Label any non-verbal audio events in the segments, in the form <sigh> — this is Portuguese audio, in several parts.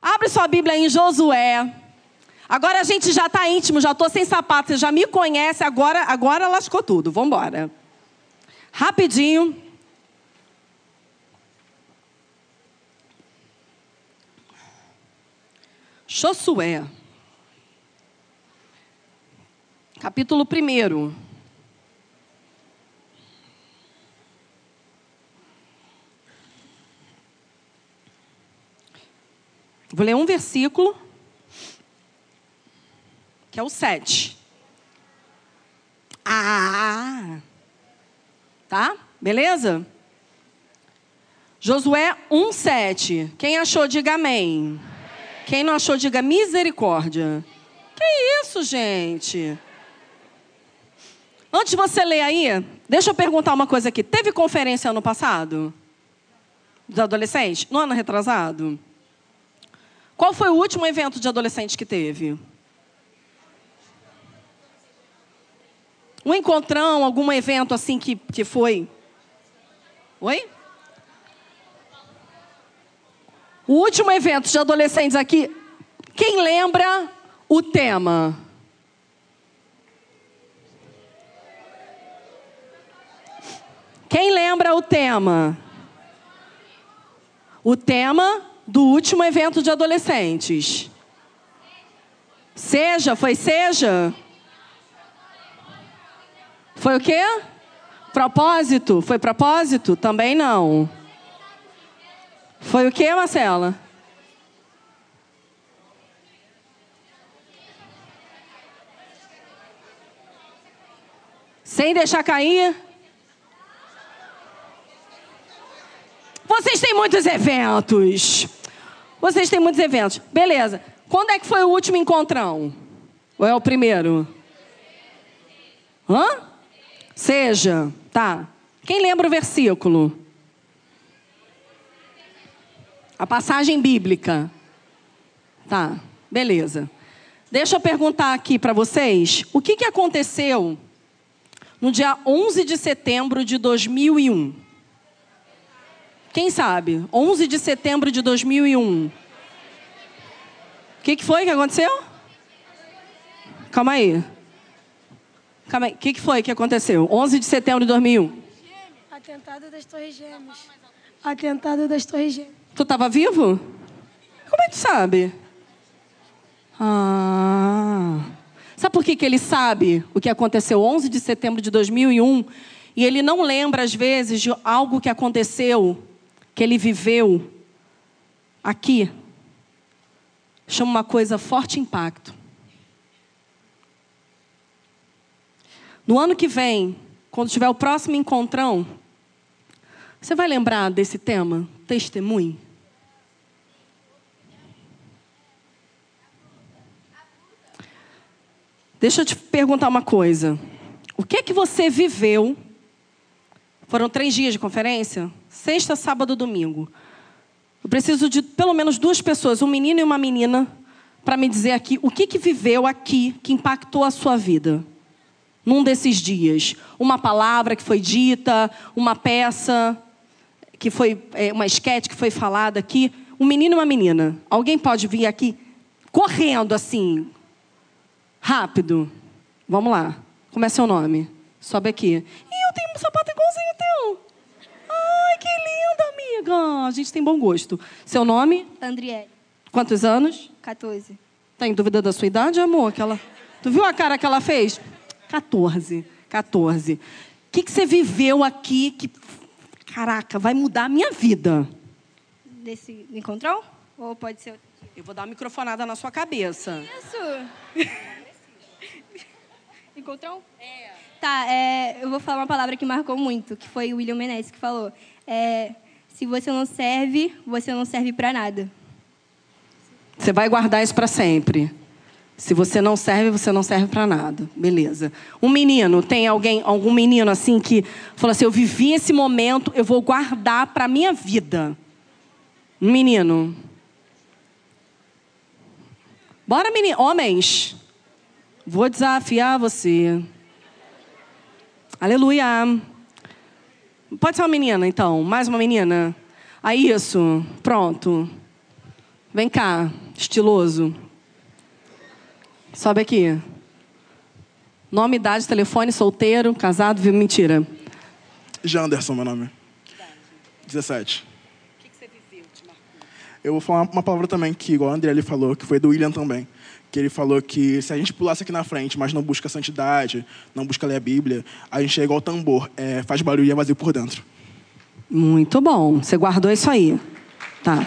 Abre sua Bíblia em Josué. Agora a gente já está íntimo, já estou sem sapato, você já me conhece, agora, agora lascou tudo. Vamos embora. Rapidinho. Josué. Capítulo 1. Vou ler um versículo, que é o 7. Ah! Tá? Beleza? Josué 1, 7. Quem achou, diga amém. Quem não achou, diga misericórdia. Que isso, gente? Antes de você ler aí, deixa eu perguntar uma coisa aqui. Teve conferência ano passado? Dos adolescentes? No ano retrasado? Qual foi o último evento de adolescente que teve? Um encontrão, algum evento assim que, que foi? Oi? O último evento de adolescentes aqui, quem lembra o tema? Quem lembra o tema? O tema do último evento de adolescentes. Seja, foi seja? Foi o quê? Propósito? Foi propósito? Também não. Foi o quê, Marcela? Sem deixar cair? Vocês têm muitos eventos. Vocês têm muitos eventos. Beleza. Quando é que foi o último encontrão? Ou é o primeiro? Hã? Seja. Tá. Quem lembra o versículo? A passagem bíblica. Tá. Beleza. Deixa eu perguntar aqui para vocês. O que, que aconteceu no dia 11 de setembro de 2001? Quem sabe? 11 de setembro de 2001. O que, que foi que aconteceu? Calma aí. Calma aí. O que, que foi que aconteceu? 11 de setembro de 2001. Atentado das Torres Gêmeas. Atentado das Torres Gêmeas. Tu estava vivo? Como é que tu sabe? Ah. Sabe por que, que ele sabe o que aconteceu 11 de setembro de 2001 e ele não lembra, às vezes, de algo que aconteceu que ele viveu aqui, chama uma coisa forte impacto. No ano que vem, quando tiver o próximo encontrão, você vai lembrar desse tema, testemunho? Deixa eu te perguntar uma coisa. O que é que você viveu? Foram três dias de conferência? Sexta, sábado, domingo. Eu preciso de pelo menos duas pessoas, um menino e uma menina, para me dizer aqui o que, que viveu aqui que impactou a sua vida. Num desses dias. Uma palavra que foi dita, uma peça que foi, é, uma esquete que foi falada aqui. Um menino e uma menina. Alguém pode vir aqui correndo assim, rápido. Vamos lá. Como é seu nome? Sobe aqui. E eu tenho sapato igualzinho teu. Ai, que linda, amiga. A gente tem bom gosto. Seu nome? Andriele. Quantos anos? 14. Tá em dúvida da sua idade, amor? Aquela... Tu viu a cara que ela fez? 14. 14. O que, que você viveu aqui que, caraca, vai mudar a minha vida? Desse encontrão? Ou pode ser outro? Eu vou dar uma microfonada na sua cabeça. Isso! <laughs> encontrão? É. Tá, é, eu vou falar uma palavra que marcou muito, que foi o William Menezes que falou. É, se você não serve, você não serve para nada. Você vai guardar isso para sempre. Se você não serve, você não serve para nada. Beleza. Um menino, tem alguém, algum menino assim que fala assim: "Eu vivi esse momento, eu vou guardar para minha vida". Um menino. Bora, menino, homens. Vou desafiar você. Aleluia. Pode ser uma menina, então. Mais uma menina. Aí, isso. Pronto. Vem cá, estiloso. Sobe aqui. Nome, idade, telefone, solteiro, casado, viu? Mentira. Janderson, meu nome. 17. O que, você viveu, Eu vou falar uma palavra também que, igual a André ele falou, que foi do William também. Que ele falou que se a gente pulasse aqui na frente, mas não busca santidade, não busca ler a Bíblia, a gente é igual tambor, é, faz barulho e é vazio por dentro. Muito bom. Você guardou isso aí. Tá.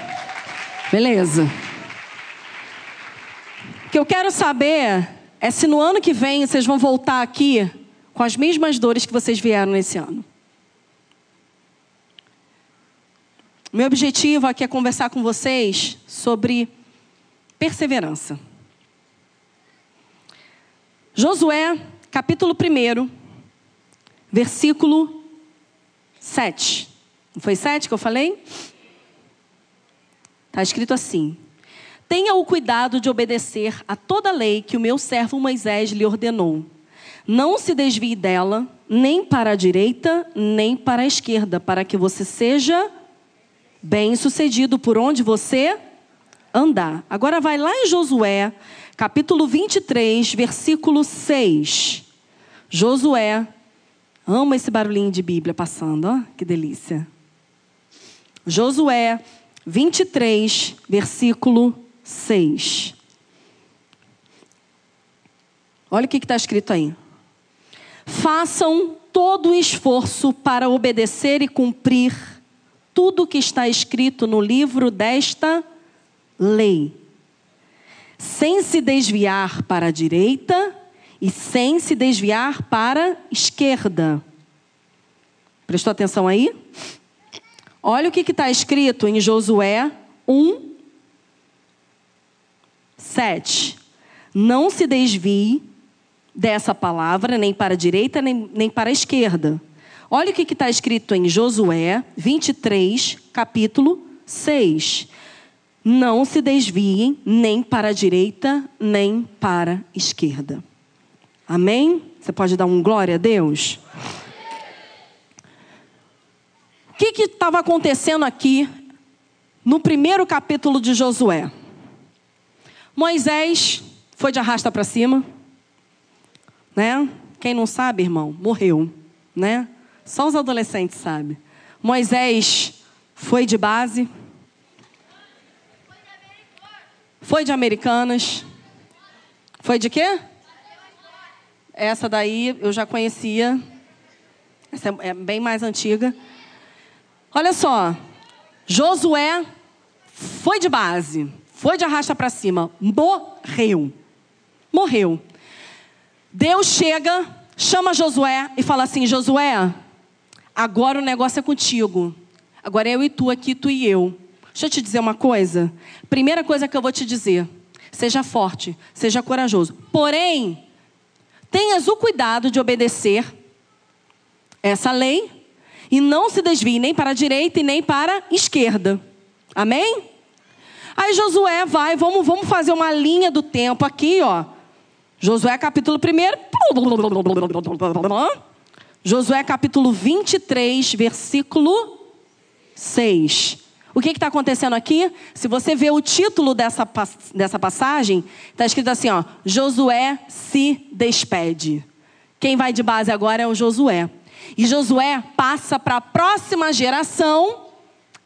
Beleza. O que eu quero saber é se no ano que vem vocês vão voltar aqui com as mesmas dores que vocês vieram nesse ano. Meu objetivo aqui é conversar com vocês sobre perseverança. Josué, capítulo 1, versículo 7. Não foi 7 que eu falei? Está escrito assim: Tenha o cuidado de obedecer a toda lei que o meu servo Moisés lhe ordenou. Não se desvie dela, nem para a direita, nem para a esquerda, para que você seja bem-sucedido por onde você andar. Agora vai lá em Josué, capítulo 23, versículo 6. Josué, amo esse barulhinho de Bíblia passando, ó, que delícia. Josué 23, versículo 6. Olha o que está escrito aí. Façam todo o esforço para obedecer e cumprir tudo o que está escrito no livro desta lei, sem se desviar para a direita e sem se desviar para a esquerda. Prestou atenção aí? Olha o que está escrito em Josué 1, 7. Não se desvie dessa palavra, nem para a direita, nem, nem para a esquerda. Olha o que está escrito em Josué 23, capítulo 6. Não se desviem nem para a direita, nem para a esquerda. Amém? Você pode dar um glória a Deus? O que estava acontecendo aqui no primeiro capítulo de Josué? Moisés foi de arrasta para cima, né? Quem não sabe, irmão, morreu, né? Só os adolescentes sabem. Moisés foi de base, foi de Americanas, foi de quê? Essa daí eu já conhecia, essa é bem mais antiga. Olha só, Josué foi de base, foi de arrasta para cima, morreu. Morreu. Deus chega, chama Josué e fala assim: Josué, agora o negócio é contigo. Agora é eu e tu aqui, tu e eu. Deixa eu te dizer uma coisa. Primeira coisa que eu vou te dizer: seja forte, seja corajoso. Porém, tenhas o cuidado de obedecer essa lei e não se desvie nem para a direita e nem para a esquerda. Amém? Aí Josué vai, vamos, vamos fazer uma linha do tempo aqui, ó. Josué capítulo 1. Josué capítulo 23, versículo 6. O que está acontecendo aqui? Se você vê o título dessa, dessa passagem, está escrito assim: ó, Josué se despede. Quem vai de base agora é o Josué. E Josué passa para a próxima geração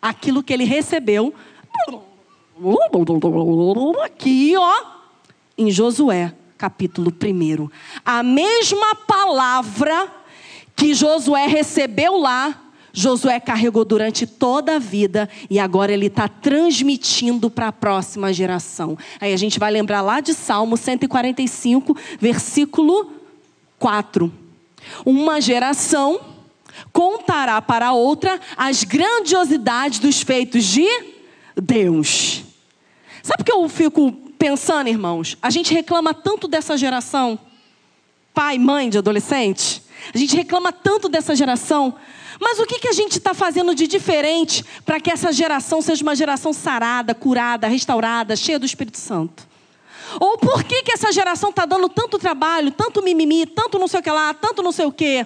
aquilo que ele recebeu Aqui, ó, em Josué, capítulo 1. A mesma palavra que Josué recebeu lá, Josué carregou durante toda a vida e agora ele está transmitindo para a próxima geração. Aí a gente vai lembrar lá de Salmo 145, versículo 4. Uma geração contará para outra as grandiosidades dos feitos de Deus. Sabe o que eu fico pensando, irmãos? A gente reclama tanto dessa geração, pai, mãe de adolescente. A gente reclama tanto dessa geração. Mas o que, que a gente está fazendo de diferente para que essa geração seja uma geração sarada, curada, restaurada, cheia do Espírito Santo? Ou por que, que essa geração está dando tanto trabalho, tanto mimimi, tanto não sei o que lá, tanto não sei o que?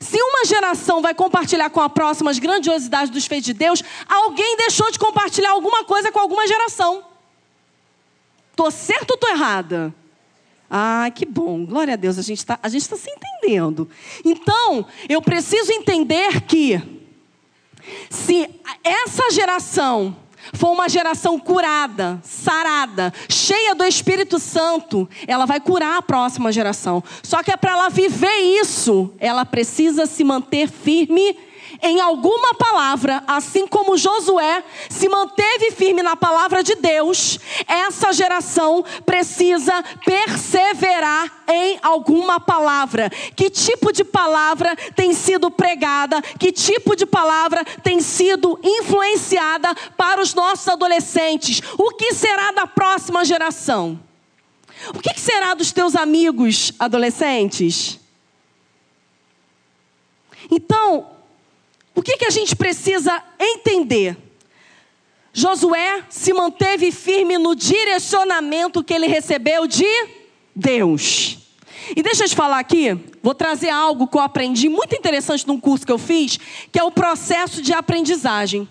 Se uma geração vai compartilhar com a próxima as grandiosidades dos feitos de Deus, alguém deixou de compartilhar alguma coisa com alguma geração. Tô certo ou tô errada? Ah, que bom. Glória a Deus, a gente está tá se entendendo. Então, eu preciso entender que se essa geração for uma geração curada, sarada, cheia do Espírito Santo, ela vai curar a próxima geração. Só que é para ela viver isso, ela precisa se manter firme em alguma palavra, assim como Josué se manteve firme na palavra de Deus, essa geração precisa perseverar em alguma palavra. Que tipo de palavra tem sido pregada? Que tipo de palavra tem sido influenciada para os nossos adolescentes? O que será da próxima geração? O que será dos teus amigos adolescentes? Então, o que, que a gente precisa entender? Josué se manteve firme no direcionamento que ele recebeu de Deus. E deixa eu te falar aqui, vou trazer algo que eu aprendi muito interessante num curso que eu fiz, que é o processo de aprendizagem.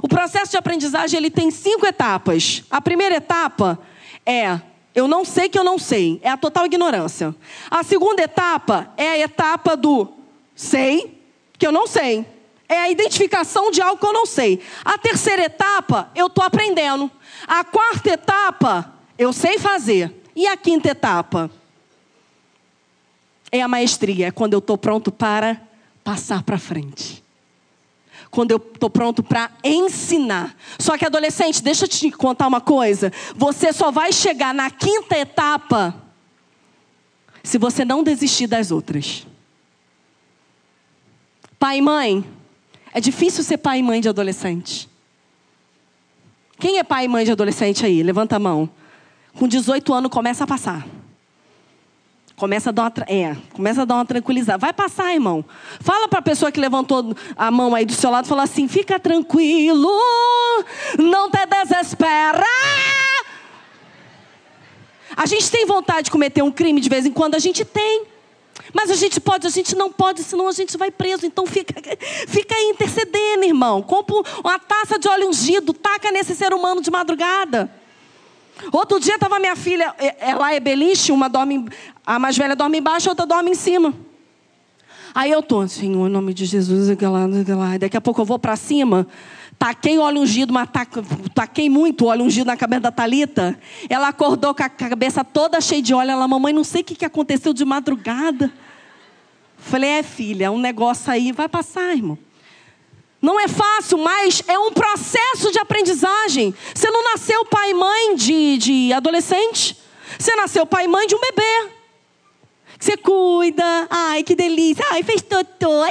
O processo de aprendizagem ele tem cinco etapas. A primeira etapa é eu não sei que eu não sei, é a total ignorância. A segunda etapa é a etapa do sei que eu não sei é a identificação de algo que eu não sei. A terceira etapa, eu estou aprendendo. A quarta etapa, eu sei fazer. E a quinta etapa? É a maestria, é quando eu estou pronto para passar para frente. Quando eu estou pronto para ensinar. Só que, adolescente, deixa eu te contar uma coisa. Você só vai chegar na quinta etapa se você não desistir das outras. Pai e mãe, é difícil ser pai e mãe de adolescente. Quem é pai e mãe de adolescente aí? Levanta a mão. Com 18 anos começa a passar. Começa a dar uma, é, começa a dar uma tranquilizada. Vai passar, irmão. Fala para a pessoa que levantou a mão aí do seu lado, fala assim: "Fica tranquilo, não te desespera". A gente tem vontade de cometer um crime de vez em quando, a gente tem. Mas a gente pode, a gente não pode, senão a gente vai preso. Então fica, <laughs> fica aí intercedendo, irmão. Compra uma taça de óleo ungido, taca nesse ser humano de madrugada. Outro dia estava minha filha, ela é beliche, uma dorme, a mais velha dorme embaixo, a outra dorme em cima. Aí eu tô, Senhor, em nome de Jesus, aquela, aquela. Daqui a pouco eu vou para cima. Taquei óleo ungido, mas taquei muito óleo ungido na cabeça da Talita. Ela acordou com a cabeça toda cheia de óleo. Ela, mamãe, não sei o que aconteceu de madrugada. Falei, é filha, um negócio aí, vai passar, irmão. Não é fácil, mas é um processo de aprendizagem. Você não nasceu pai e mãe de, de adolescente. Você nasceu pai e mãe de um bebê. Você cuida. Ai, que delícia. Ai, fez totô.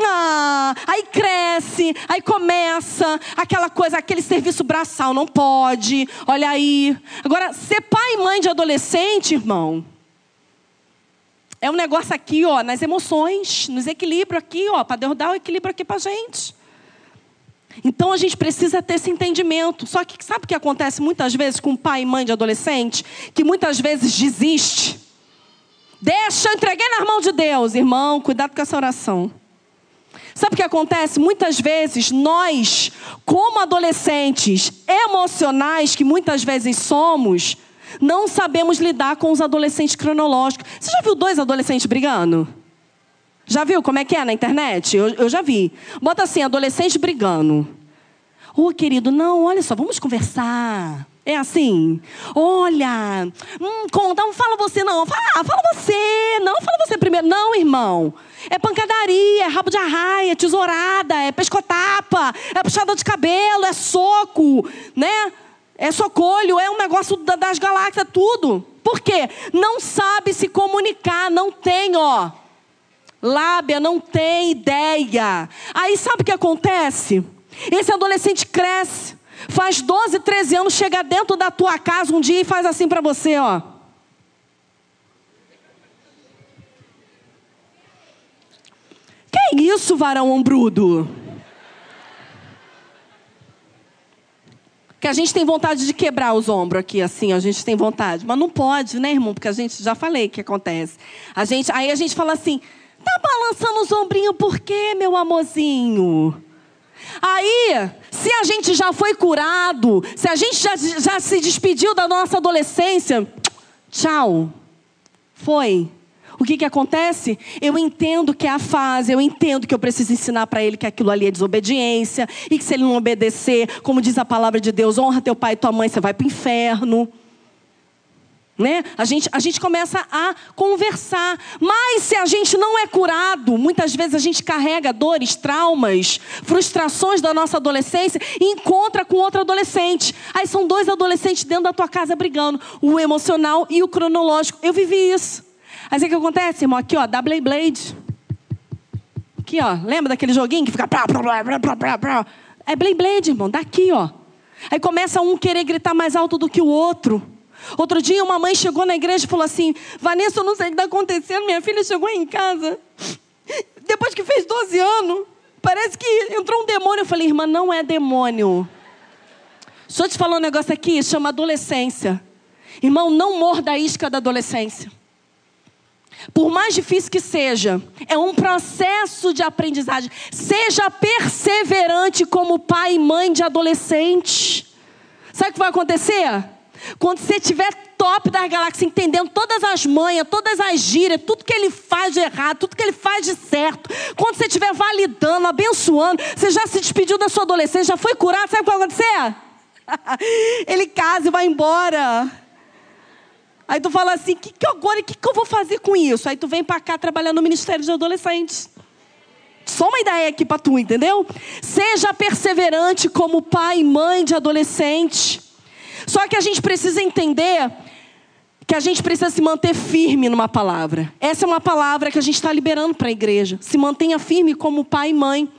Ah, aí cresce, aí começa aquela coisa, aquele serviço braçal, não pode, olha aí. Agora, ser pai e mãe de adolescente, irmão, é um negócio aqui, ó, nas emoções, nos equilíbrios aqui, ó, para Deus dar o equilíbrio aqui para gente. Então a gente precisa ter esse entendimento. Só que sabe o que acontece muitas vezes com pai e mãe de adolescente? Que muitas vezes desiste. Deixa, eu entreguei nas mãos de Deus, irmão, cuidado com essa oração. Sabe o que acontece? Muitas vezes nós, como adolescentes emocionais que muitas vezes somos, não sabemos lidar com os adolescentes cronológicos. Você já viu dois adolescentes brigando? Já viu como é que é na internet? Eu, eu já vi. Bota assim, adolescente brigando. Ô, oh, querido, não, olha só, vamos conversar. É assim? Olha, hum, conta, não fala você não. Fala, fala você. Não, fala você primeiro. Não, irmão. É pancadaria, é rabo de arraia, é tesourada, é pescotapa, é puxada de cabelo, é soco, né? É socolho, é um negócio das galáxias, tudo. Por quê? Não sabe se comunicar, não tem, ó. Lábia, não tem ideia. Aí sabe o que acontece? Esse adolescente cresce, faz 12, 13 anos, chega dentro da tua casa um dia e faz assim para você, ó. Que isso, varão ombrudo? a gente tem vontade de quebrar os ombros aqui, assim, a gente tem vontade. Mas não pode, né, irmão? Porque a gente já falei que acontece. A gente, aí a gente fala assim: tá balançando os ombrinhos por quê, meu amorzinho? Aí, se a gente já foi curado, se a gente já, já se despediu da nossa adolescência, tchau. Foi. O que, que acontece? Eu entendo que é a fase, eu entendo que eu preciso ensinar para ele que aquilo ali é desobediência, e que se ele não obedecer, como diz a palavra de Deus, honra teu pai e tua mãe, você vai para o inferno. Né? A, gente, a gente começa a conversar. Mas se a gente não é curado, muitas vezes a gente carrega dores, traumas, frustrações da nossa adolescência e encontra com outro adolescente. Aí são dois adolescentes dentro da tua casa brigando, o emocional e o cronológico. Eu vivi isso. Aí o que acontece, irmão? Aqui, ó, da Blade. Aqui, ó. Lembra daquele joguinho que fica. É Blade Blade, irmão. Daqui, ó. Aí começa um querer gritar mais alto do que o outro. Outro dia, uma mãe chegou na igreja e falou assim: Vanessa, eu não sei o que está acontecendo. Minha filha chegou em casa. Depois que fez 12 anos, parece que entrou um demônio. Eu falei: Irmã, não é demônio. Deixa eu te falar um negócio aqui: chama adolescência. Irmão, não morda a isca da adolescência. Por mais difícil que seja, é um processo de aprendizagem. Seja perseverante como pai e mãe de adolescente. Sabe o que vai acontecer? Quando você estiver top das galáxias, entendendo todas as manhas, todas as gírias, tudo que ele faz de errado, tudo que ele faz de certo, quando você estiver validando, abençoando, você já se despediu da sua adolescência, já foi curado, sabe o que vai acontecer? <laughs> ele casa e vai embora. Aí tu fala assim, que, que agora, o que, que eu vou fazer com isso? Aí tu vem para cá trabalhar no Ministério de Adolescentes. Só uma ideia aqui para tu, entendeu? Seja perseverante como pai e mãe de adolescente. Só que a gente precisa entender que a gente precisa se manter firme numa palavra. Essa é uma palavra que a gente está liberando para a igreja. Se mantenha firme como pai e mãe.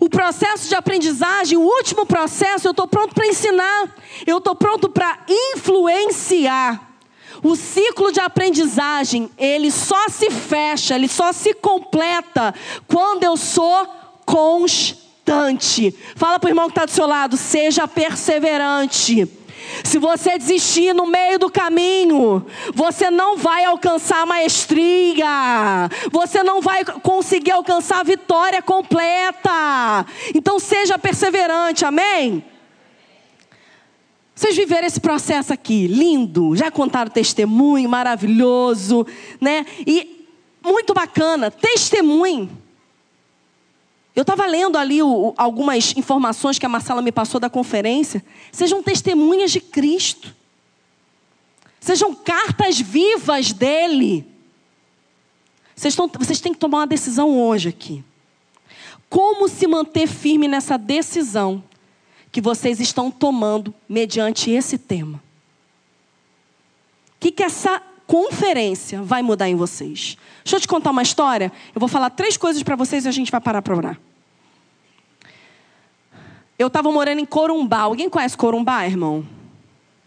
O processo de aprendizagem, o último processo, eu estou pronto para ensinar. Eu estou pronto para influenciar. O ciclo de aprendizagem, ele só se fecha, ele só se completa quando eu sou constante. Fala para o irmão que está do seu lado, seja perseverante. Se você desistir no meio do caminho, você não vai alcançar a maestria, você não vai conseguir alcançar a vitória completa. Então seja perseverante, amém? Vocês viveram esse processo aqui, lindo, já contaram testemunho, maravilhoso, né? E muito bacana, testemunho. Eu estava lendo ali o, algumas informações que a Marcela me passou da conferência. Sejam testemunhas de Cristo. Sejam cartas vivas dele. Vocês, tão, vocês têm que tomar uma decisão hoje aqui. Como se manter firme nessa decisão que vocês estão tomando mediante esse tema? O que, que essa conferência vai mudar em vocês. Deixa eu te contar uma história. Eu vou falar três coisas para vocês e a gente vai parar para orar. Eu estava morando em Corumbá. Alguém conhece Corumbá, irmão?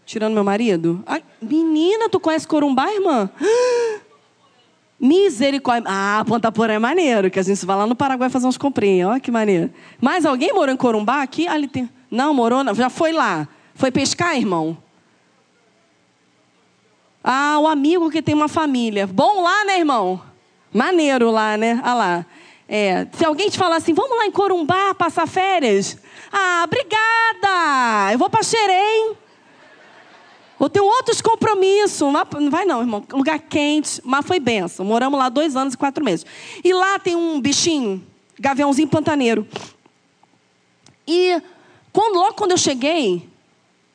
Tirando meu marido? Ai, menina, tu conhece Corumbá, irmã? <gasps> Misericórdia. Ah, Ponta Porã é maneiro, que a gente vai lá no Paraguai fazer uns comprinhas. Olha que maneiro. Mais alguém morou em Corumbá aqui? Ali tem... Não, morou? Não. Já foi lá. Foi pescar, irmão? Ah, o amigo que tem uma família. Bom lá, né, irmão? Maneiro lá, né? Ah lá. É, se alguém te falar assim, vamos lá em Corumbá passar férias. Ah, obrigada! Eu vou para Xerém. Eu tenho outros compromissos. Não vai não, irmão. Lugar quente, mas foi benção. Moramos lá dois anos e quatro meses. E lá tem um bichinho, gaviãozinho pantaneiro. E quando, logo quando eu cheguei,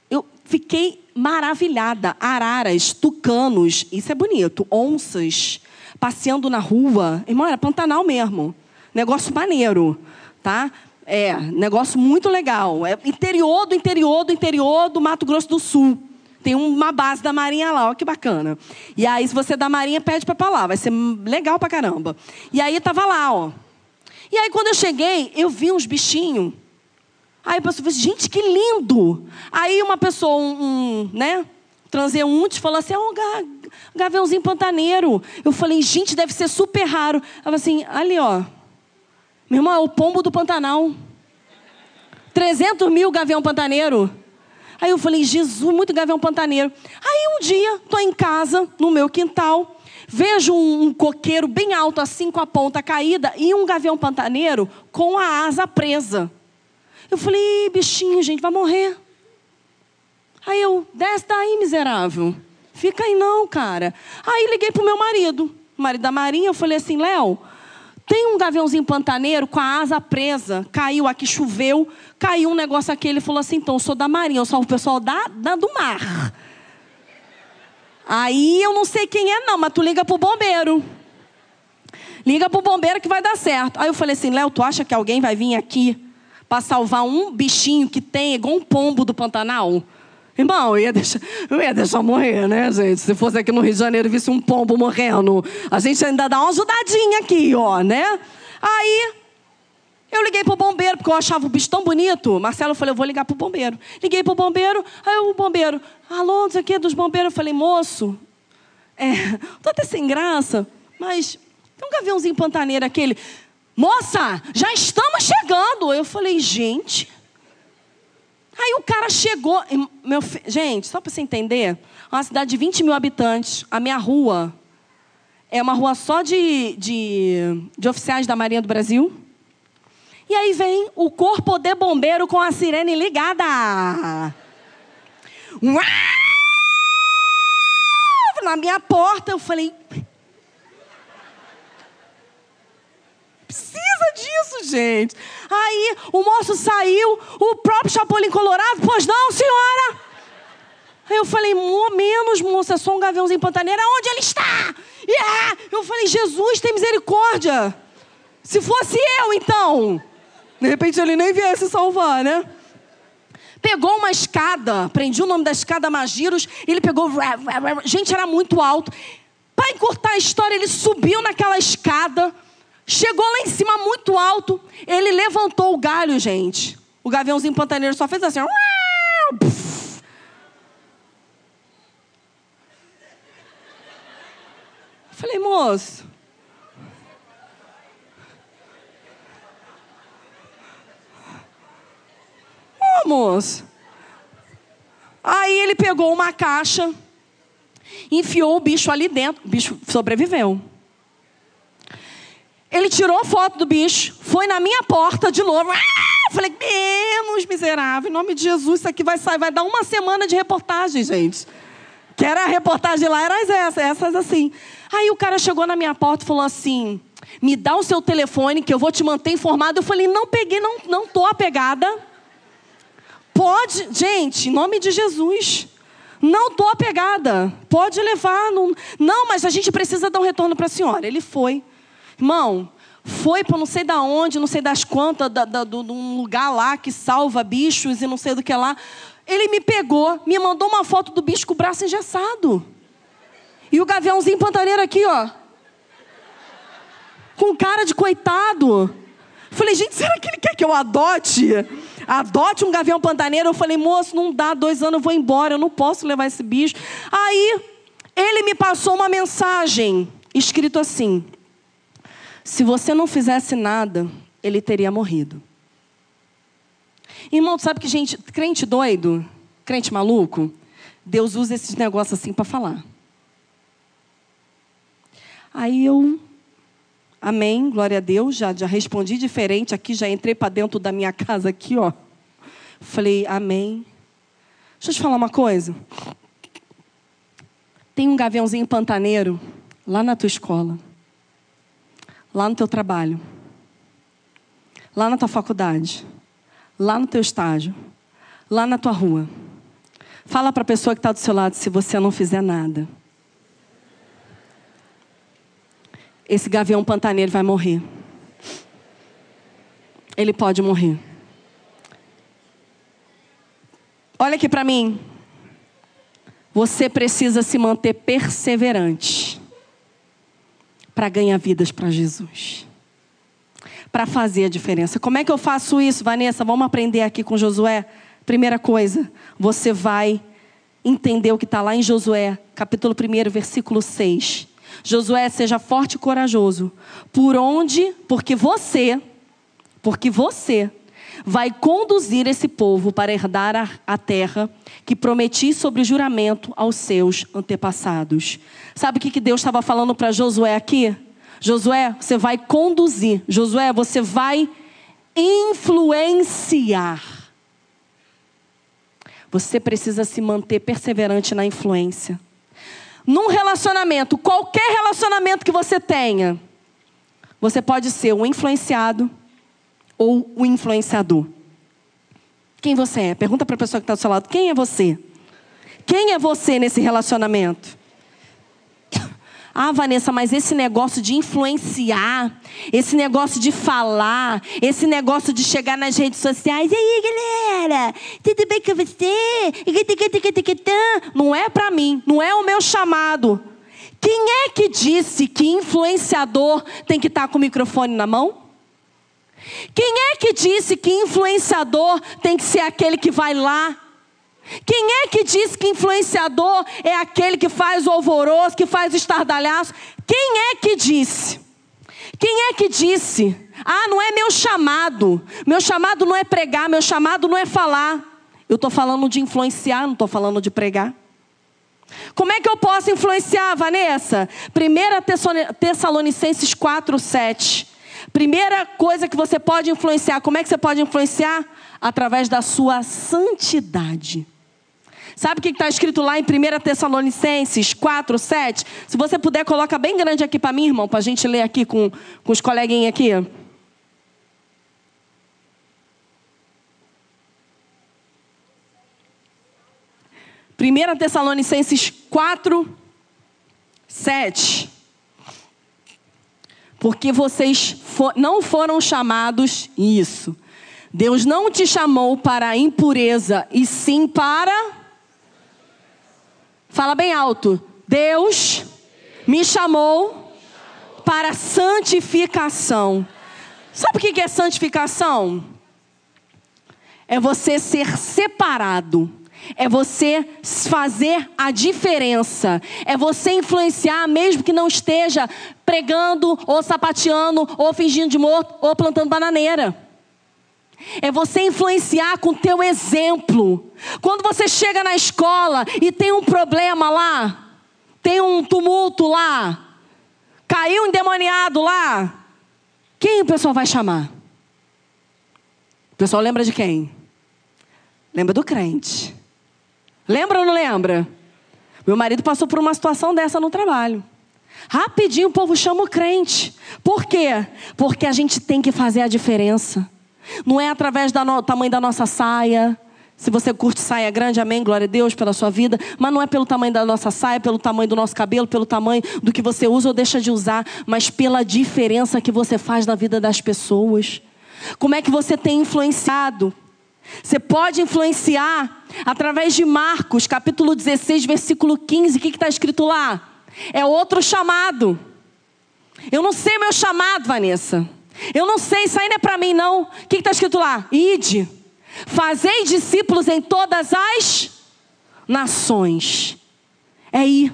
eu fiquei maravilhada. Araras, tucanos, isso é bonito. Onças, passeando na rua. Irmão, era Pantanal mesmo. Negócio maneiro, tá? É, negócio muito legal. É interior do interior do interior do Mato Grosso do Sul. Tem uma base da Marinha lá, ó, que bacana. E aí, se você é da Marinha, pede para lá. Vai ser legal pra caramba. E aí, tava lá, ó. E aí, quando eu cheguei, eu vi uns bichinhos Aí a pessoa falou, gente, que lindo. Aí uma pessoa, um, um né, transeunte, falou assim, é um gaviãozinho pantaneiro. Eu falei, gente, deve ser super raro. Ela falou assim, ali, ó. Meu irmão, é o pombo do Pantanal. 300 mil gavião pantaneiro. Aí eu falei, Jesus, muito gavião pantaneiro. Aí um dia, estou em casa, no meu quintal, vejo um, um coqueiro bem alto, assim, com a ponta caída, e um gavião pantaneiro com a asa presa. Eu falei, bichinho, gente, vai morrer. Aí eu, desce daí, miserável. Fica aí não, cara. Aí liguei pro meu marido, marido da Marinha, eu falei assim, Léo, tem um gaviãozinho pantaneiro com a asa presa, caiu aqui, choveu, caiu um negócio aqui. Ele falou assim: então, eu sou da Marinha, eu sou o pessoal da, da do mar. Aí eu não sei quem é, não, mas tu liga pro bombeiro. Liga pro bombeiro que vai dar certo. Aí eu falei assim: Léo, tu acha que alguém vai vir aqui para salvar um bichinho que tem igual um pombo do Pantanal? Irmão, eu ia, deixar, eu ia deixar morrer, né, gente? Se fosse aqui no Rio de Janeiro e visse um pombo morrendo, a gente ainda dá uma ajudadinha aqui, ó, né? Aí, eu liguei pro bombeiro, porque eu achava o bicho tão bonito. Marcelo, eu falei, eu vou ligar pro bombeiro. Liguei pro bombeiro, aí o bombeiro, alô, não sei o quê, dos bombeiros. Eu falei, moço, é, <laughs> tô até sem graça, mas tem um gaviãozinho pantaneiro aquele. Moça, já estamos chegando. Eu falei, gente... Aí o cara chegou. Meu, gente, só para você entender, uma cidade de 20 mil habitantes, a minha rua é uma rua só de, de, de oficiais da Marinha do Brasil. E aí vem o corpo de bombeiro com a sirene ligada. Na minha porta, eu falei, precisa disso, gente. Aí o moço saiu, o próprio Chapolin Colorado, pois não, senhora? Aí eu falei, menos, moça, é só um gaviãozinho pantaneiro. Onde ele está? Yeah! Eu falei, Jesus, tem misericórdia. Se fosse eu, então. De repente ele nem viesse salvar, né? Pegou uma escada, aprendi o nome da escada Magiros, ele pegou. Gente, era muito alto. Para encurtar a história, ele subiu naquela escada, Chegou lá em cima muito alto, ele levantou o galho, gente. O gaviãozinho pantaneiro só fez assim. Falei, moço. Ô, oh, moço. Aí ele pegou uma caixa, enfiou o bicho ali dentro. O bicho sobreviveu. Ele tirou foto do bicho, foi na minha porta de novo. Ah! Falei, menos miserável, em nome de Jesus, isso aqui vai sair, vai dar uma semana de reportagem, gente. Que era a reportagem lá, eram essas, essas assim. Aí o cara chegou na minha porta e falou assim: me dá o seu telefone que eu vou te manter informado. Eu falei, não peguei, não, não tô apegada. Pode, gente, em nome de Jesus. Não estou apegada. Pode levar. Não, não, mas a gente precisa dar um retorno para a senhora. Ele foi. Irmão, foi para não sei da onde, não sei das quantas, da, da, de um lugar lá que salva bichos e não sei do que lá. Ele me pegou, me mandou uma foto do bicho com o braço engessado. E o gaviãozinho pantaneiro aqui, ó. Com cara de coitado. Falei, gente, será que ele quer que eu adote? Adote um gavião pantaneiro? Eu falei, moço, não dá, dois anos eu vou embora, eu não posso levar esse bicho. Aí, ele me passou uma mensagem, escrito assim: se você não fizesse nada, ele teria morrido. Irmão, sabe que gente, crente doido, crente maluco, Deus usa esses negócios assim para falar. Aí eu, amém, glória a Deus, já, já respondi diferente aqui, já entrei para dentro da minha casa aqui, ó. Falei, amém. Deixa eu te falar uma coisa. Tem um gaviãozinho pantaneiro lá na tua escola lá no teu trabalho, lá na tua faculdade, lá no teu estágio, lá na tua rua. Fala para a pessoa que está do seu lado se você não fizer nada. Esse gavião pantaneiro vai morrer. Ele pode morrer. Olha aqui para mim. Você precisa se manter perseverante para ganhar vidas para Jesus. Para fazer a diferença. Como é que eu faço isso, Vanessa? Vamos aprender aqui com Josué. Primeira coisa, você vai entender o que está lá em Josué, capítulo 1, versículo 6. Josué, seja forte e corajoso. Por onde? Porque você, porque você vai conduzir esse povo para herdar a, terra que prometi sobre juramento aos seus antepassados. Sabe o que, que Deus estava falando para Josué aqui? Josué, você vai conduzir. Josué, você vai influenciar. Você precisa se manter perseverante na influência. Num relacionamento, qualquer relacionamento que você tenha, você pode ser um influenciado ou o influenciador. Quem você é? Pergunta para a pessoa que está do seu lado: quem é você? Quem é você nesse relacionamento? <coughs> Ah, Vanessa, mas esse negócio de influenciar, esse negócio de falar, esse negócio de chegar nas redes sociais, e aí, galera, tudo bem com você? Não é para mim, não é o meu chamado. Quem é que disse que influenciador tem que estar tá com o microfone na mão? Quem é que disse que influenciador tem que ser aquele que vai lá quem é que diz que influenciador é aquele que faz o alvoroço, que faz o estardalhaço? Quem é que disse? Quem é que disse? Ah, não é meu chamado. Meu chamado não é pregar, meu chamado não é falar. Eu estou falando de influenciar, não estou falando de pregar. Como é que eu posso influenciar, Vanessa? 1 Tessalonicenses 4, 7. Primeira coisa que você pode influenciar, como é que você pode influenciar? Através da sua santidade. Sabe o que está escrito lá em 1 Tessalonicenses 4, 7? Se você puder, coloca bem grande aqui para mim, irmão, para a gente ler aqui com, com os coleguinhas aqui. 1 Tessalonicenses 4, 7. Porque vocês for, não foram chamados isso. Deus não te chamou para a impureza, e sim para Fala bem alto. Deus me chamou para santificação. Sabe o que é santificação? É você ser separado. É você fazer a diferença. É você influenciar, mesmo que não esteja pregando, ou sapateando, ou fingindo de morto, ou plantando bananeira. É você influenciar com teu exemplo. Quando você chega na escola e tem um problema lá, tem um tumulto lá, caiu um endemoniado lá, quem o pessoal vai chamar? O pessoal lembra de quem? Lembra do crente. Lembra ou não lembra? Meu marido passou por uma situação dessa no trabalho. Rapidinho o povo chama o crente. Por quê? Porque a gente tem que fazer a diferença. Não é através do tamanho da nossa saia. Se você curte saia grande, amém, glória a Deus pela sua vida. Mas não é pelo tamanho da nossa saia, pelo tamanho do nosso cabelo, pelo tamanho do que você usa ou deixa de usar, mas pela diferença que você faz na vida das pessoas. Como é que você tem influenciado? Você pode influenciar através de Marcos, capítulo 16, versículo 15. O que está escrito lá? É outro chamado. Eu não sei meu chamado, Vanessa. Eu não sei, isso não é para mim, não. O que está escrito lá? Ide, fazei discípulos em todas as nações. É ir,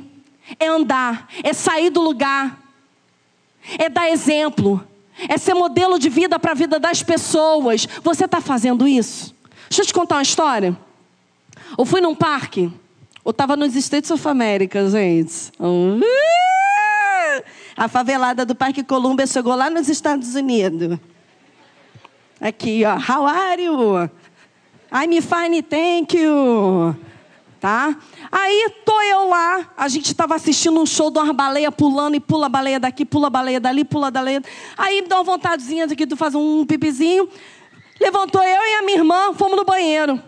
é andar, é sair do lugar, é dar exemplo, é ser modelo de vida para a vida das pessoas. Você está fazendo isso? Deixa eu te contar uma história. Eu fui num parque, eu estava nos States of America, gente. Uh! A favelada do Parque Colômbia chegou lá nos Estados Unidos. Aqui, ó. How are you? I'm fine, thank you. Tá? Aí tô eu lá, a gente estava assistindo um show de uma baleia pulando e pula a baleia daqui, pula a baleia dali, pula a baleia. Aí dá uma vontadezinha de que tu faz um pipizinho. Levantou eu e a minha irmã, fomos no banheiro.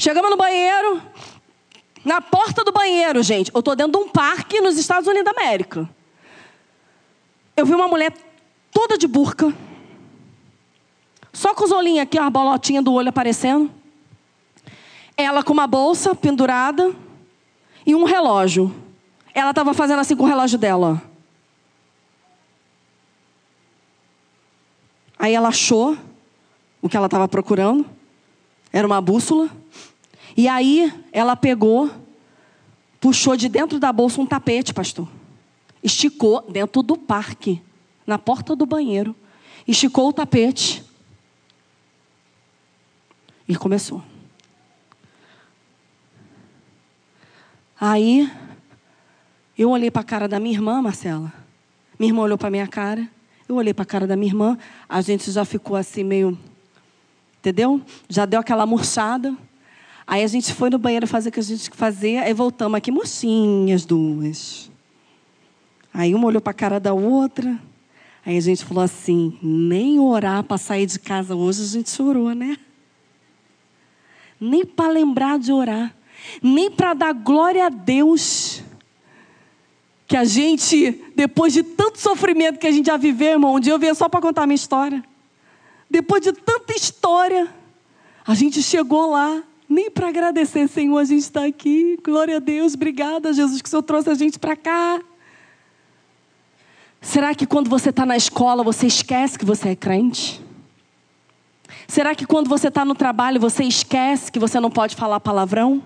Chegamos no banheiro, na porta do banheiro, gente. Eu estou dentro de um parque nos Estados Unidos da América. Eu vi uma mulher toda de burca. Só com os olhinhos aqui, a bolotinha do olho aparecendo. Ela com uma bolsa pendurada e um relógio. Ela estava fazendo assim com o relógio dela. Aí ela achou o que ela estava procurando. Era uma bússola. E aí ela pegou, puxou de dentro da bolsa um tapete, pastor. Esticou dentro do parque, na porta do banheiro. Esticou o tapete. E começou. Aí, eu olhei para a cara da minha irmã, Marcela. Minha irmã olhou para minha cara. Eu olhei para a cara da minha irmã. A gente já ficou assim, meio. Entendeu? Já deu aquela murchada. Aí a gente foi no banheiro fazer o que a gente fazia. Aí voltamos aqui, murchinhas duas. Aí uma olhou para a cara da outra. Aí a gente falou assim: nem orar para sair de casa hoje a gente chorou, né? Nem para lembrar de orar nem para dar glória a Deus. Que a gente, depois de tanto sofrimento que a gente já viveu, irmão, um dia eu venho só para contar a minha história. Depois de tanta história, a gente chegou lá, nem para agradecer, Senhor, a gente está aqui. Glória a Deus, obrigada, Jesus, que o Senhor trouxe a gente para cá. Será que quando você está na escola você esquece que você é crente? Será que quando você está no trabalho você esquece que você não pode falar palavrão?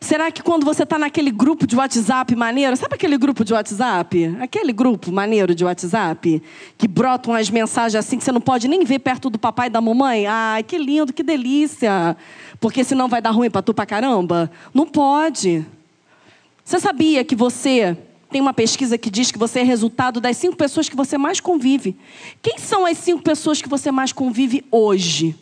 Será que quando você está naquele grupo de WhatsApp maneiro, sabe aquele grupo de WhatsApp? Aquele grupo maneiro de WhatsApp, que brotam as mensagens assim que você não pode nem ver perto do papai e da mamãe? Ai, que lindo, que delícia. Porque senão vai dar ruim para tu pra caramba? Não pode. Você sabia que você tem uma pesquisa que diz que você é resultado das cinco pessoas que você mais convive? Quem são as cinco pessoas que você mais convive hoje?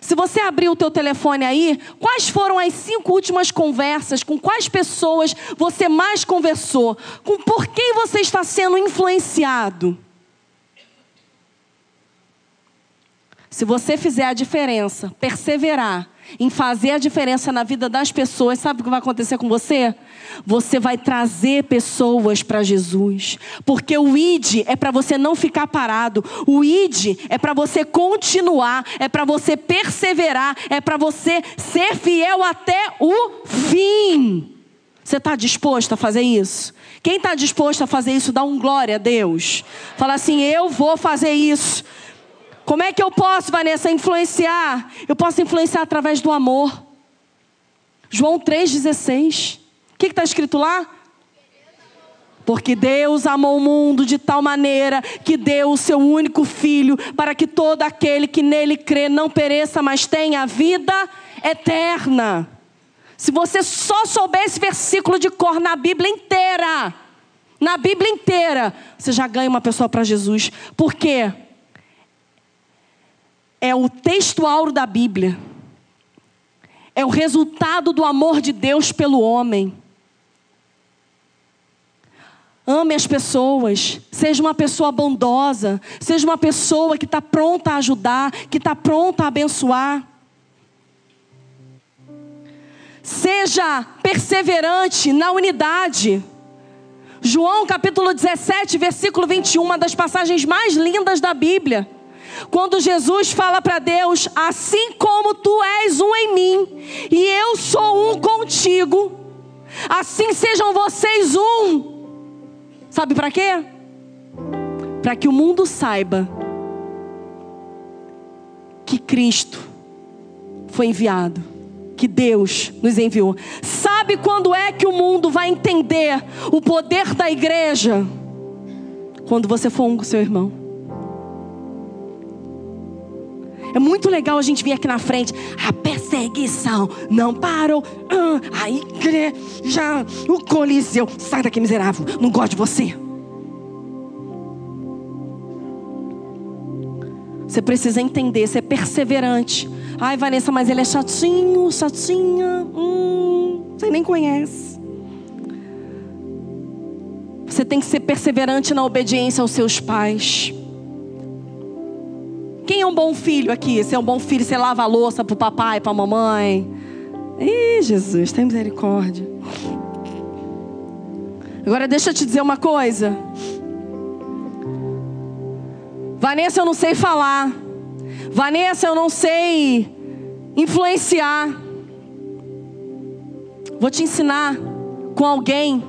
Se você abrir o teu telefone aí, quais foram as cinco últimas conversas? Com quais pessoas você mais conversou? Com por quem você está sendo influenciado? Se você fizer a diferença, perseverar em fazer a diferença na vida das pessoas, sabe o que vai acontecer com você? Você vai trazer pessoas para Jesus. Porque o ID é para você não ficar parado. O ID é para você continuar, é para você perseverar, é para você ser fiel até o fim. Você está disposto a fazer isso? Quem está disposto a fazer isso, dá um glória a Deus. Fala assim: eu vou fazer isso. Como é que eu posso, Vanessa, influenciar? Eu posso influenciar através do amor. João 3,16. O que está escrito lá? Porque Deus amou o mundo de tal maneira que deu o seu único filho para que todo aquele que nele crê não pereça, mas tenha vida eterna. Se você só souber esse versículo de cor na Bíblia inteira, na Bíblia inteira, você já ganha uma pessoa para Jesus. Por quê? É o textual da Bíblia. É o resultado do amor de Deus pelo homem. Ame as pessoas, seja uma pessoa bondosa, seja uma pessoa que está pronta a ajudar, que está pronta a abençoar. Seja perseverante na unidade. João capítulo 17, versículo 21, uma das passagens mais lindas da Bíblia. Quando Jesus fala para Deus: Assim como tu és um em mim, e eu sou um contigo, assim sejam vocês um. Sabe para quê? Para que o mundo saiba que Cristo foi enviado, que Deus nos enviou. Sabe quando é que o mundo vai entender o poder da igreja? Quando você for um com seu irmão. É muito legal a gente vir aqui na frente. A perseguição não parou. Ah, a igreja, o coliseu. Sai daqui, miserável. Não gosto de você. Você precisa entender, ser perseverante. Ai, Vanessa, mas ele é chatinho, chatinha. Hum, você nem conhece. Você tem que ser perseverante na obediência aos seus pais. Quem é um bom filho aqui? Você é um bom filho, você lava a louça para o papai, para a mamãe. Ih, Jesus, tem misericórdia. Agora deixa eu te dizer uma coisa. Vanessa, eu não sei falar. Vanessa, eu não sei influenciar. Vou te ensinar com alguém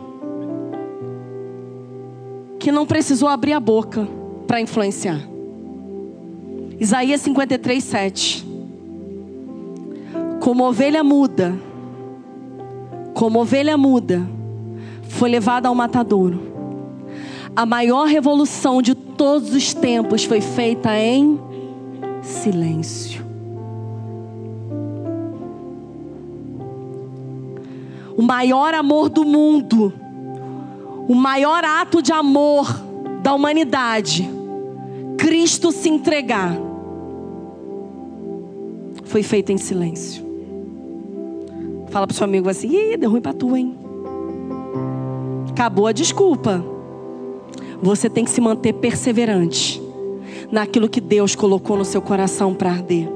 que não precisou abrir a boca para influenciar. Isaías 53, 7. Como ovelha muda, como ovelha muda, foi levada ao matadouro. A maior revolução de todos os tempos foi feita em silêncio. O maior amor do mundo, o maior ato de amor da humanidade, Cristo se entregar foi feito em silêncio. Fala para o seu amigo assim: Ih, deu ruim para tu, hein? Acabou a desculpa. Você tem que se manter perseverante naquilo que Deus colocou no seu coração para arder.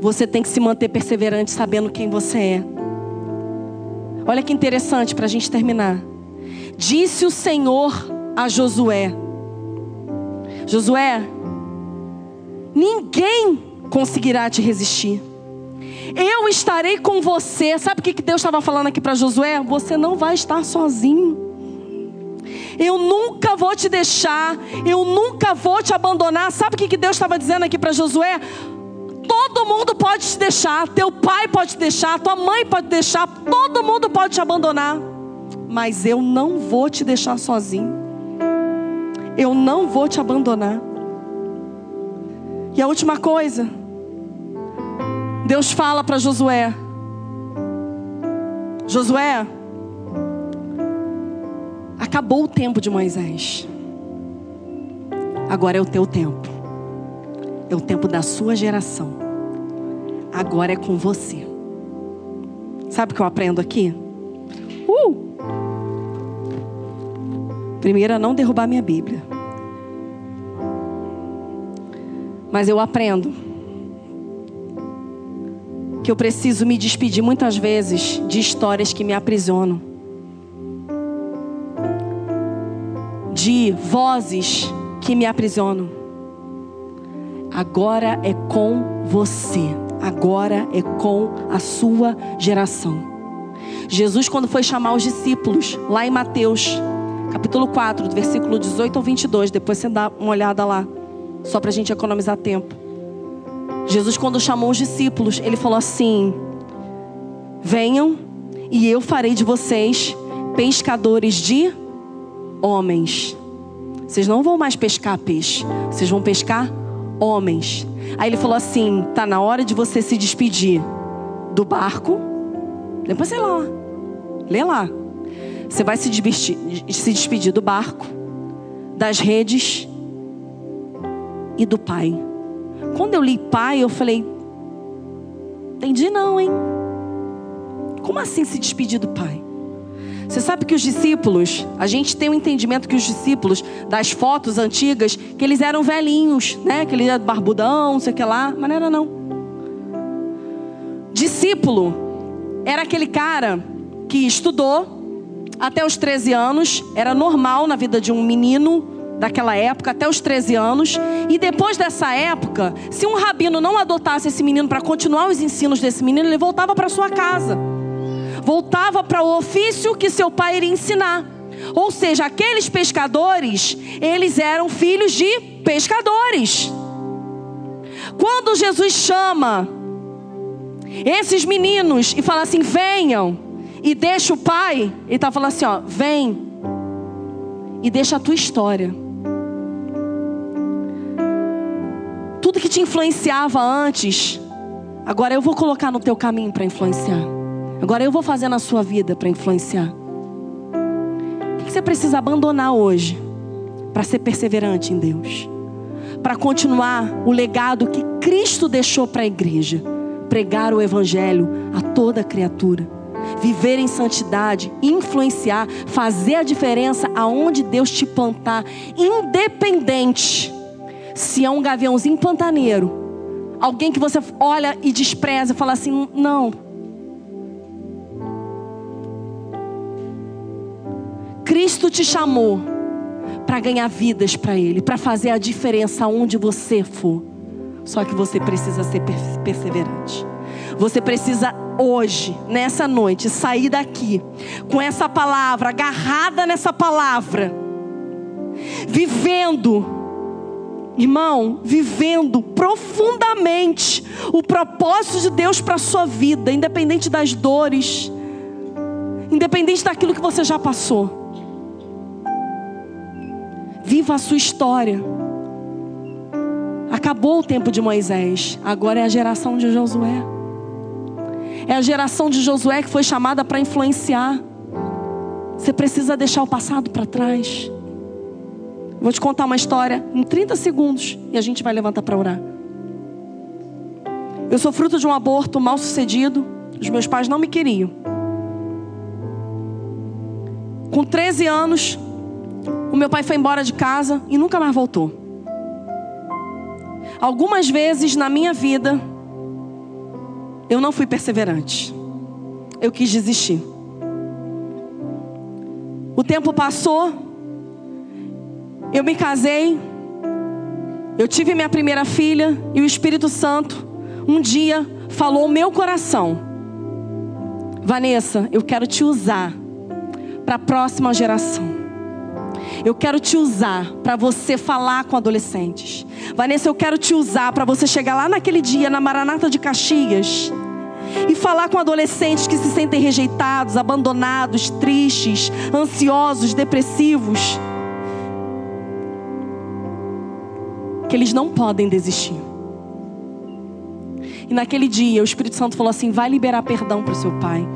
Você tem que se manter perseverante sabendo quem você é. Olha que interessante para a gente terminar. Disse o Senhor a Josué: Josué, ninguém conseguirá te resistir. Eu estarei com você. Sabe o que Deus estava falando aqui para Josué? Você não vai estar sozinho. Eu nunca vou te deixar. Eu nunca vou te abandonar. Sabe o que Deus estava dizendo aqui para Josué? Todo mundo pode te deixar. Teu pai pode te deixar. Tua mãe pode te deixar. Todo mundo pode te abandonar. Mas eu não vou te deixar sozinho. Eu não vou te abandonar. E a última coisa. Deus fala para Josué: Josué, acabou o tempo de Moisés. Agora é o teu tempo. É o tempo da sua geração. Agora é com você. Sabe o que eu aprendo aqui? Uh! Primeiro, a não derrubar minha Bíblia. Mas eu aprendo que eu preciso me despedir muitas vezes de histórias que me aprisionam, de vozes que me aprisionam. Agora é com você, agora é com a sua geração. Jesus, quando foi chamar os discípulos, lá em Mateus, capítulo 4, do versículo 18 ao 22, depois você dá uma olhada lá, só para a gente economizar tempo. Jesus, quando chamou os discípulos, ele falou assim: Venham e eu farei de vocês pescadores de homens. Vocês não vão mais pescar peixe, vocês vão pescar homens. Aí ele falou assim: tá na hora de você se despedir do barco. Depois sei lá, lê lá. Você vai se despedir, se despedir do barco, das redes e do Pai. Quando eu li pai, eu falei: entendi não, hein? Como assim se despedir do pai? Você sabe que os discípulos, a gente tem o um entendimento que os discípulos das fotos antigas, que eles eram velhinhos, né? Que ele era barbudão, não sei o que lá, mas não era não. Discípulo era aquele cara que estudou até os 13 anos, era normal na vida de um menino daquela época até os 13 anos. E depois dessa época, se um rabino não adotasse esse menino para continuar os ensinos desse menino, ele voltava para sua casa. Voltava para o ofício que seu pai iria ensinar. Ou seja, aqueles pescadores, eles eram filhos de pescadores. Quando Jesus chama esses meninos e fala assim: venham, e deixa o pai, ele está falando assim: ó, vem e deixa a tua história. Tudo que te influenciava antes, agora eu vou colocar no teu caminho para influenciar. Agora eu vou fazer na sua vida para influenciar. O que você precisa abandonar hoje para ser perseverante em Deus? Para continuar o legado que Cristo deixou para a igreja. Pregar o Evangelho a toda criatura. Viver em santidade, influenciar, fazer a diferença aonde Deus te plantar, independente se é um gaviãozinho pantaneiro, alguém que você olha e despreza e fala assim: não. Cristo te chamou para ganhar vidas para Ele, para fazer a diferença onde você for. Só que você precisa ser perseverante. Você precisa hoje, nessa noite, sair daqui com essa palavra, agarrada nessa palavra, vivendo Irmão, vivendo profundamente o propósito de Deus para a sua vida, independente das dores, independente daquilo que você já passou. Viva a sua história. Acabou o tempo de Moisés, agora é a geração de Josué. É a geração de Josué que foi chamada para influenciar. Você precisa deixar o passado para trás. Vou te contar uma história em 30 segundos e a gente vai levantar para orar. Eu sou fruto de um aborto mal sucedido. Os meus pais não me queriam. Com 13 anos, o meu pai foi embora de casa e nunca mais voltou. Algumas vezes na minha vida, eu não fui perseverante. Eu quis desistir. O tempo passou, eu me casei, eu tive minha primeira filha e o Espírito Santo um dia falou ao meu coração: Vanessa, eu quero te usar para a próxima geração. Eu quero te usar para você falar com adolescentes. Vanessa, eu quero te usar para você chegar lá naquele dia na Maranata de Caxias e falar com adolescentes que se sentem rejeitados, abandonados, tristes, ansiosos, depressivos. Que eles não podem desistir. E naquele dia o Espírito Santo falou assim: vai liberar perdão para o seu pai.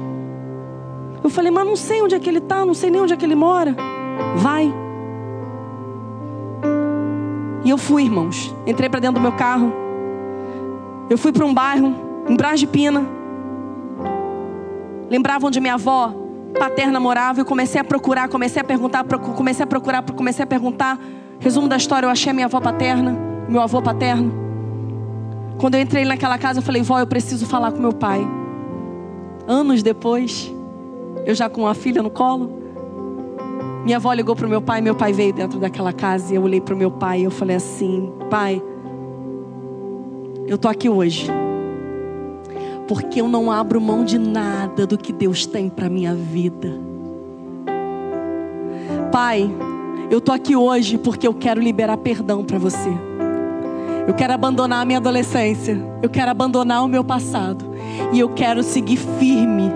Eu falei, mas não sei onde é que ele está, não sei nem onde é que ele mora. Vai. E eu fui, irmãos. Entrei para dentro do meu carro. Eu fui para um bairro, em Brás de Pina. Lembrava onde minha avó paterna morava. Eu comecei a procurar, comecei a perguntar, comecei a procurar, comecei a perguntar. Resumo da história: eu achei a minha avó paterna, meu avô paterno. Quando eu entrei naquela casa, eu falei: vó, eu preciso falar com meu pai. Anos depois, eu já com uma filha no colo. Minha avó ligou para o meu pai, meu pai veio dentro daquela casa e eu olhei para o meu pai e eu falei assim: Pai, eu tô aqui hoje porque eu não abro mão de nada do que Deus tem para minha vida. Pai, eu tô aqui hoje porque eu quero liberar perdão para você. Eu quero abandonar a minha adolescência, eu quero abandonar o meu passado e eu quero seguir firme.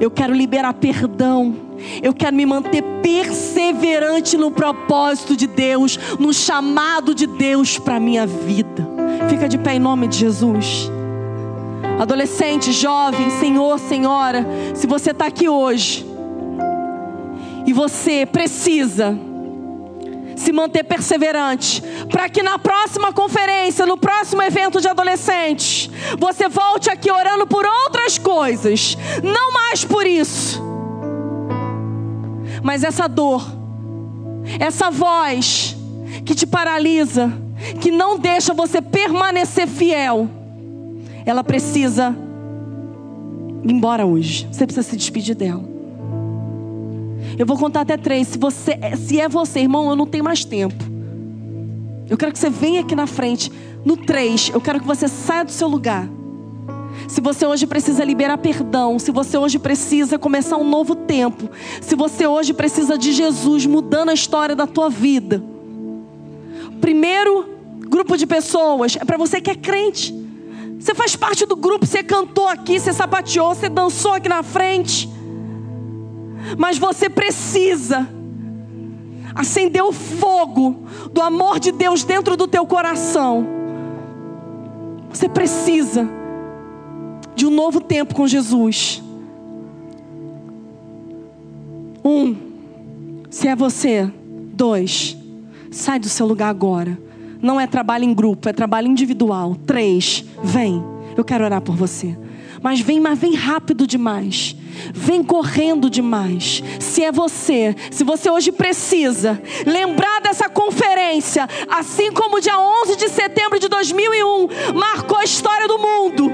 Eu quero liberar perdão eu quero me manter perseverante no propósito de Deus, no chamado de Deus para minha vida. Fica de pé em nome de Jesus. Adolescente, jovem, senhor, senhora, se você está aqui hoje e você precisa se manter perseverante, para que na próxima conferência, no próximo evento de adolescentes, você volte aqui orando por outras coisas, não mais por isso mas essa dor, essa voz que te paralisa, que não deixa você permanecer fiel, ela precisa ir embora hoje. Você precisa se despedir dela. Eu vou contar até três. Se, você, se é você, irmão, eu não tenho mais tempo. Eu quero que você venha aqui na frente. No três, eu quero que você saia do seu lugar. Se você hoje precisa liberar perdão, se você hoje precisa começar um novo tempo, se você hoje precisa de Jesus mudando a história da tua vida. Primeiro grupo de pessoas é para você que é crente. Você faz parte do grupo, você cantou aqui, você sapateou, você dançou aqui na frente. Mas você precisa acender o fogo do amor de Deus dentro do teu coração. Você precisa de um novo tempo com Jesus. Um, se é você. Dois, sai do seu lugar agora. Não é trabalho em grupo, é trabalho individual. Três, vem. Eu quero orar por você. Mas vem, mas vem rápido demais vem correndo demais. Se é você, se você hoje precisa lembrar dessa conferência, assim como dia 11 de setembro de 2001 marcou a história do mundo.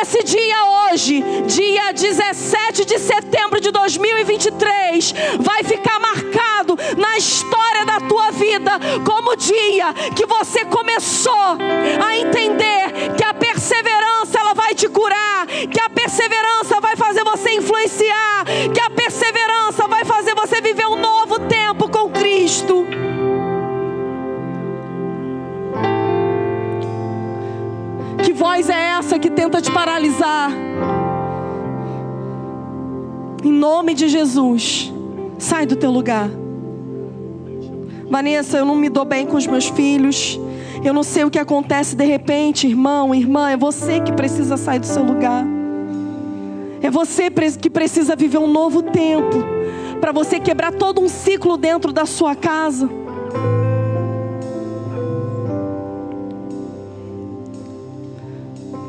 Esse dia hoje, dia 17 de setembro de 2023, vai ficar marcado na história da tua vida como o dia que você começou a entender que a perseverança ela vai te curar, que a perseverança vai fazer você influenciar, que a perseverança vai fazer você viver um novo tempo com Cristo. Que voz é essa que tenta te paralisar? Em nome de Jesus, sai do teu lugar. Vanessa, eu não me dou bem com os meus filhos. Eu não sei o que acontece de repente, irmão, irmã, é você que precisa sair do seu lugar. É você que precisa viver um novo tempo. Para você quebrar todo um ciclo dentro da sua casa.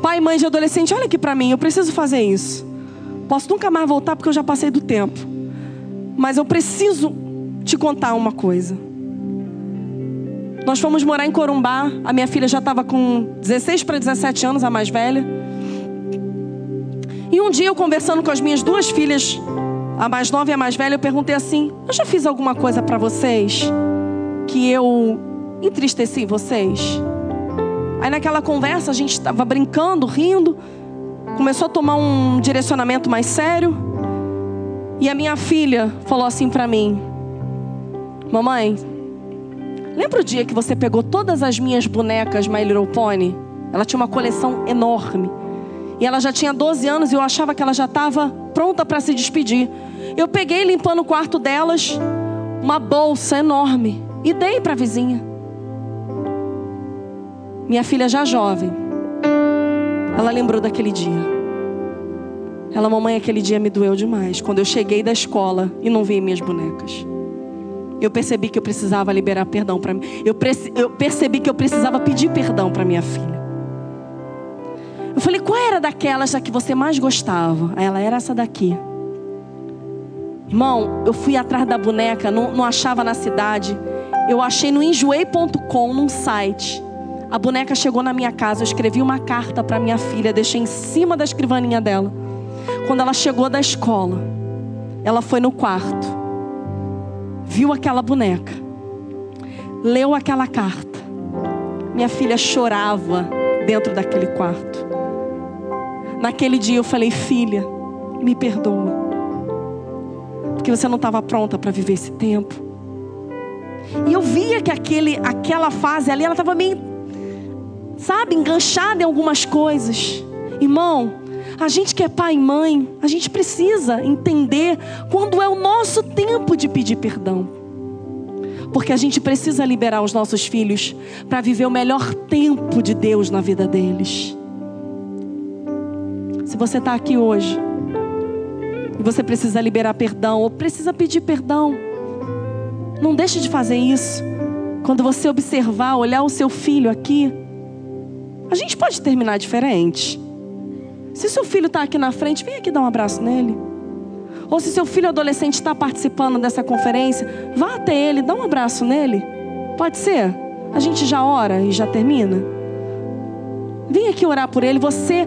Pai mãe de adolescente, olha aqui para mim, eu preciso fazer isso. Posso nunca mais voltar porque eu já passei do tempo. Mas eu preciso te contar uma coisa. Nós fomos morar em Corumbá. A minha filha já estava com 16 para 17 anos, a mais velha. E um dia eu conversando com as minhas duas filhas, a mais nova e a mais velha, eu perguntei assim: Eu já fiz alguma coisa para vocês que eu entristeci vocês? Aí naquela conversa a gente estava brincando, rindo, começou a tomar um direcionamento mais sério. E a minha filha falou assim para mim: Mamãe, lembra o dia que você pegou todas as minhas bonecas My Little Pony? Ela tinha uma coleção enorme. E ela já tinha 12 anos e eu achava que ela já estava pronta para se despedir. Eu peguei limpando o quarto delas uma bolsa enorme e dei para a vizinha. Minha filha já jovem, ela lembrou daquele dia. Ela, mamãe, aquele dia me doeu demais. Quando eu cheguei da escola e não vi minhas bonecas. Eu percebi que eu precisava liberar perdão para mim. Eu, eu percebi que eu precisava pedir perdão para minha filha. Eu falei, qual era daquelas que você mais gostava? Ela era essa daqui. Irmão, eu fui atrás da boneca, não, não achava na cidade. Eu achei no enjoei.com, num site. A boneca chegou na minha casa, eu escrevi uma carta para minha filha, deixei em cima da escrivaninha dela. Quando ela chegou da escola, ela foi no quarto, viu aquela boneca, leu aquela carta. Minha filha chorava dentro daquele quarto. Naquele dia eu falei: Filha, me perdoa. Porque você não estava pronta para viver esse tempo. E eu via que aquele, aquela fase ali, ela estava meio, sabe, enganchada em algumas coisas. Irmão, a gente que é pai e mãe, a gente precisa entender quando é o nosso tempo de pedir perdão. Porque a gente precisa liberar os nossos filhos para viver o melhor tempo de Deus na vida deles. Você está aqui hoje e você precisa liberar perdão ou precisa pedir perdão, não deixe de fazer isso. Quando você observar, olhar o seu filho aqui, a gente pode terminar diferente. Se seu filho está aqui na frente, vem aqui dar um abraço nele. Ou se seu filho adolescente está participando dessa conferência, vá até ele, dá um abraço nele. Pode ser? A gente já ora e já termina. Vem aqui orar por ele. Você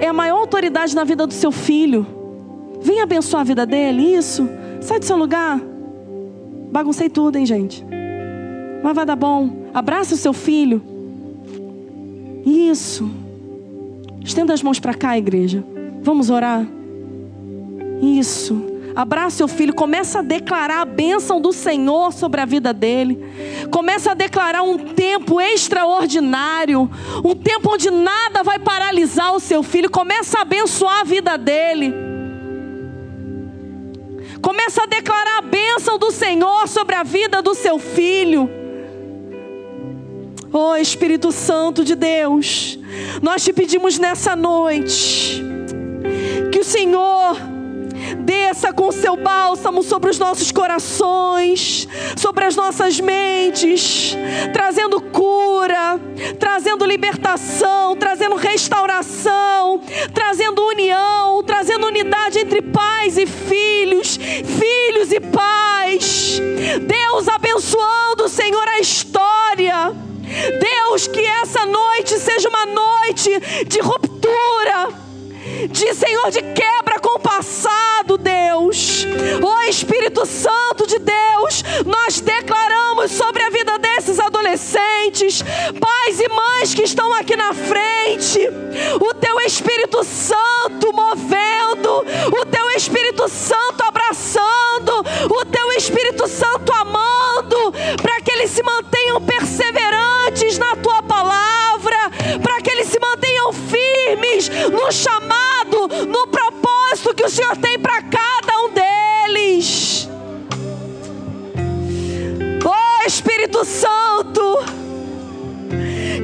é a maior autoridade na vida do seu filho. Vem abençoar a vida dele, isso. Sai do seu lugar. Baguncei tudo, hein, gente? Mas vai dar bom. Abraça o seu filho. Isso. Estenda as mãos para cá, igreja. Vamos orar. Isso. Abraça seu filho, começa a declarar a bênção do Senhor sobre a vida dele. Começa a declarar um tempo extraordinário, um tempo onde nada vai paralisar o seu filho. Começa a abençoar a vida dele. Começa a declarar a bênção do Senhor sobre a vida do seu filho. Oh Espírito Santo de Deus, nós te pedimos nessa noite que o Senhor desça com seu bálsamo sobre os nossos corações, sobre as nossas mentes, trazendo cura, trazendo libertação, trazendo restauração, trazendo união, trazendo unidade entre pais e filhos, filhos e pais. Deus abençoando, Senhor, a história. Deus, que essa noite seja uma noite de ruptura de Senhor, de quebra com o passado, Deus. Ó Espírito Santo de Deus, nós declaramos sobre a vida desses adolescentes, pais e mães que estão aqui na frente, o teu Espírito Santo movendo, o teu Espírito Santo abraçando, o teu Espírito Santo amando, para que eles se mantenham perseverantes na tua palavra, firmes no chamado no propósito que o Senhor tem para cada um deles. Oh Espírito Santo,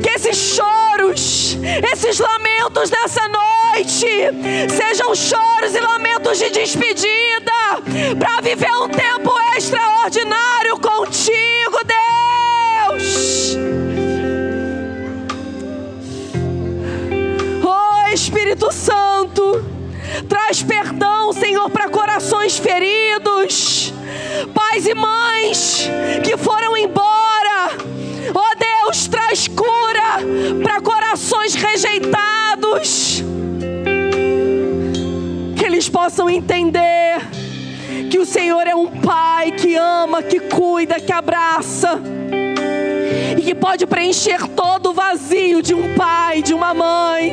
que esses choros, esses lamentos dessa noite, noite sejam choros e lamentos de despedida para viver um tempo extraordinário contigo, Deus. Espírito Santo, traz perdão, Senhor, para corações feridos, pais e mães que foram embora. Oh Deus, traz cura para corações rejeitados. Que eles possam entender que o Senhor é um pai que ama, que cuida, que abraça e que pode preencher todo o vazio de um pai, de uma mãe.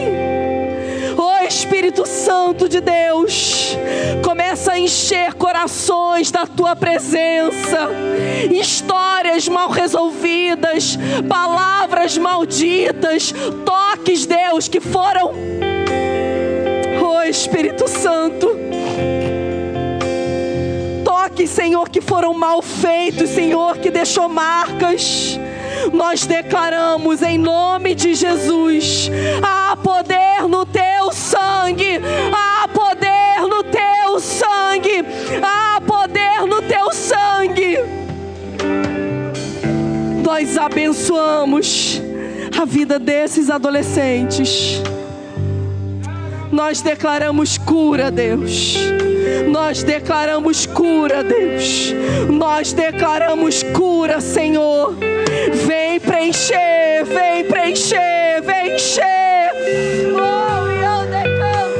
Oh Espírito Santo de Deus, começa a encher corações da tua presença, histórias mal resolvidas, palavras malditas, toques, Deus, que foram. Oh Espírito Santo, toques, Senhor, que foram mal feitos, Senhor, que deixou marcas nós declaramos em nome de Jesus: há poder no teu sangue, há poder no teu sangue, há poder no teu sangue. Nós abençoamos a vida desses adolescentes. Nós declaramos cura, Deus. Nós declaramos cura, Deus. Nós declaramos cura, Senhor. Preencher, vem preencher, vem encher. Eu declaro,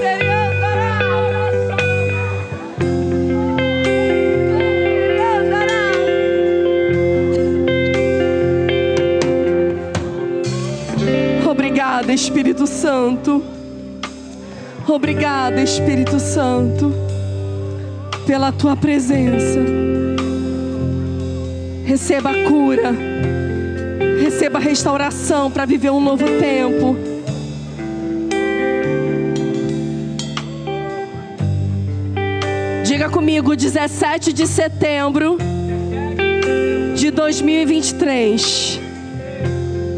Obrigada, Espírito Santo. Obrigada, Espírito Santo, pela tua presença. Receba a cura, receba restauração para viver um novo tempo. Diga comigo, 17 de setembro de 2023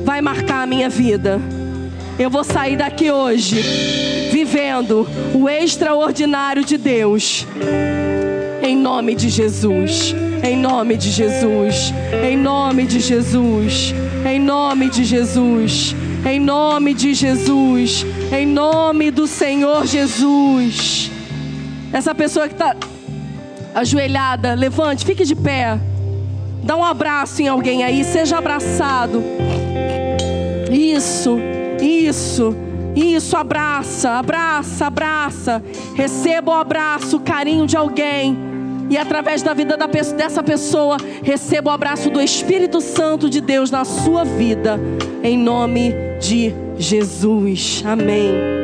vai marcar a minha vida. Eu vou sair daqui hoje vivendo o extraordinário de Deus. Em nome de Jesus. Em nome de Jesus. Em nome de Jesus. Em nome de Jesus. Em nome de Jesus. Em nome do Senhor Jesus. Essa pessoa que está ajoelhada, levante, fique de pé. Dá um abraço em alguém aí, seja abraçado. Isso, isso, isso, abraça, abraça, abraça. Receba o abraço, o carinho de alguém. E através da vida da dessa pessoa, receba o abraço do Espírito Santo de Deus na sua vida. Em nome de Jesus. Amém.